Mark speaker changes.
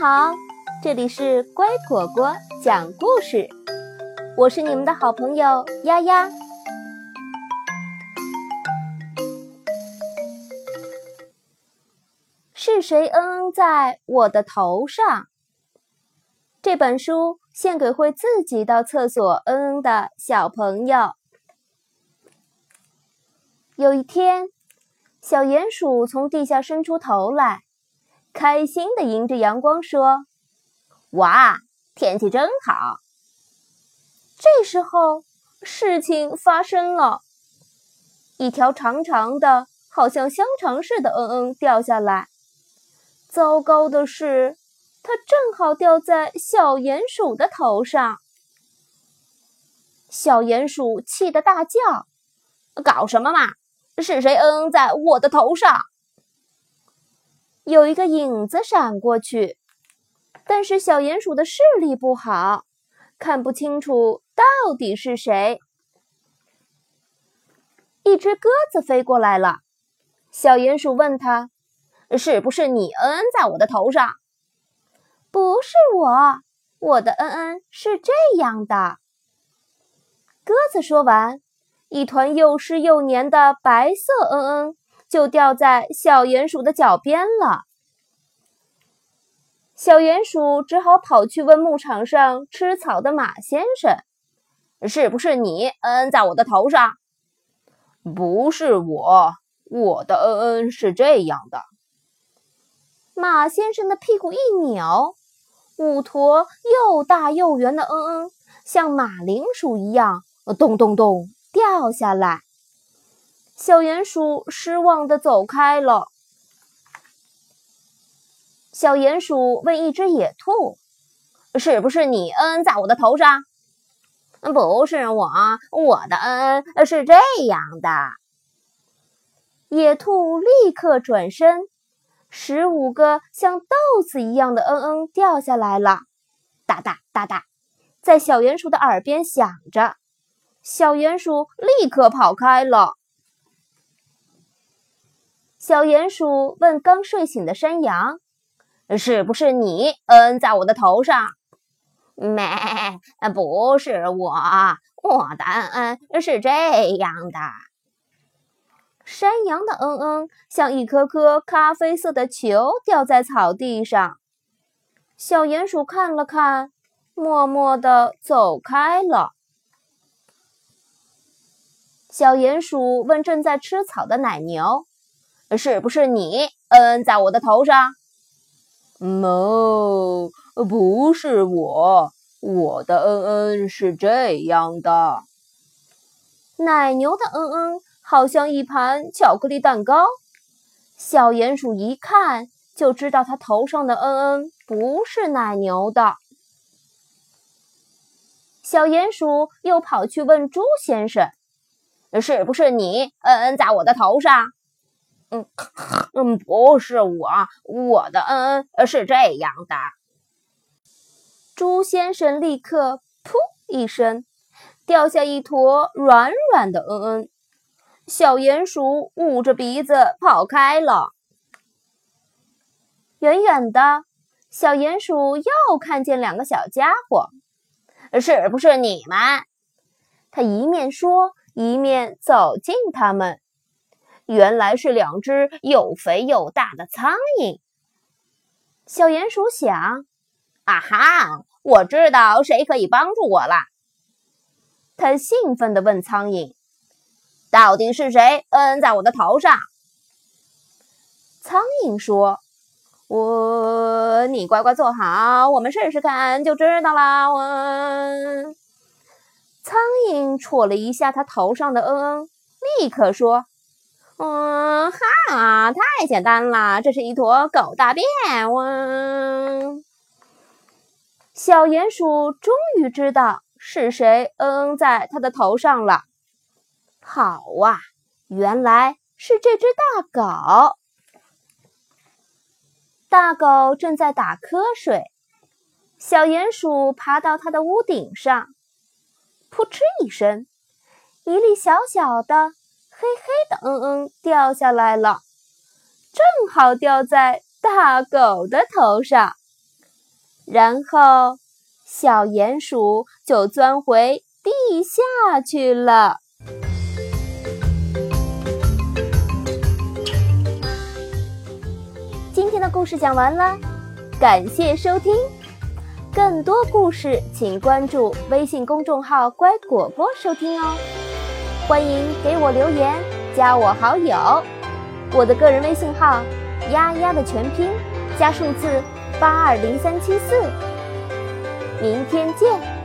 Speaker 1: 好，这里是乖果果讲故事，我是你们的好朋友丫丫。是谁嗯嗯在我的头上？这本书献给会自己到厕所嗯嗯的小朋友。有一天，小鼹鼠从地下伸出头来。开心的迎着阳光说：“哇，天气真好！”这时候，事情发生了，一条长长的、好像香肠似的“嗯嗯”掉下来。糟糕的是，它正好掉在小鼹鼠的头上。小鼹鼠气得大叫：“搞什么嘛？是谁‘嗯嗯’在我的头上？”有一个影子闪过去，但是小鼹鼠的视力不好，看不清楚到底是谁。一只鸽子飞过来了，小鼹鼠问他：“是不是你嗯嗯在我的头上？”“不是我，我的嗯嗯是这样的。”鸽子说完，一团又湿又黏的白色嗯嗯。就掉在小鼹鼠的脚边了。小鼹鼠只好跑去问牧场上吃草的马先生：“是不是你嗯嗯在我的头上？”“
Speaker 2: 不是我，我的嗯嗯是这样的。”
Speaker 1: 马先生的屁股一扭，五坨又大又圆的嗯嗯，像马铃薯一样，咚咚咚掉下来。小鼹鼠失望地走开了。小鼹鼠问一只野兔：“是不是你嗯在我的头上？”“不是我，我的嗯是这样的。”野兔立刻转身，十五个像豆子一样的嗯嗯掉下来了，哒哒哒哒，在小鼹鼠的耳边响着。小鼹鼠立刻跑开了。小鼹鼠问刚睡醒的山羊：“是不是你嗯在我的头上？”“没，不是我，我的嗯嗯是这样的。”山羊的嗯嗯像一颗颗咖啡色的球掉在草地上。小鼹鼠看了看，默默地走开了。小鼹鼠问正在吃草的奶牛。是不是你嗯在我的头上
Speaker 2: ？no，，不是我，我的嗯嗯是这样的。
Speaker 1: 奶牛的嗯嗯好像一盘巧克力蛋糕。小鼹鼠一看就知道它头上的嗯嗯不是奶牛的。小鼹鼠又跑去问猪先生：“是不是你嗯嗯在我的头上？”
Speaker 2: 嗯嗯，不是我，我的嗯嗯是这样的。
Speaker 1: 猪先生立刻噗一声掉下一坨软软的嗯嗯，小鼹鼠捂着鼻子跑开了。远远的小鼹鼠又看见两个小家伙，是不是你们？他一面说，一面走近他们。原来是两只又肥又大的苍蝇。小鼹鼠想：“啊哈，我知道谁可以帮助我了。”他兴奋地问苍蝇：“到底是谁嗯在我的头上？”苍蝇说：“我……你乖乖坐好，我们试试看就知道啦。”我……苍蝇戳了一下他头上的嗯嗯，立刻说。嗯哈，太简单了，这是一坨狗大便。我小鼹鼠终于知道是谁嗯嗯在它的头上了。好啊，原来是这只大狗。大狗正在打瞌睡，小鼹鼠爬到它的屋顶上，扑哧一声，一粒小小的。黑黑的，嗯嗯，掉下来了，正好掉在大狗的头上。然后小鼹鼠就钻回地下去了。今天的故事讲完了，感谢收听。更多故事，请关注微信公众号“乖果果”收听哦。欢迎给我留言，加我好友。我的个人微信号“丫丫”的全拼加数字八二零三七四。明天见。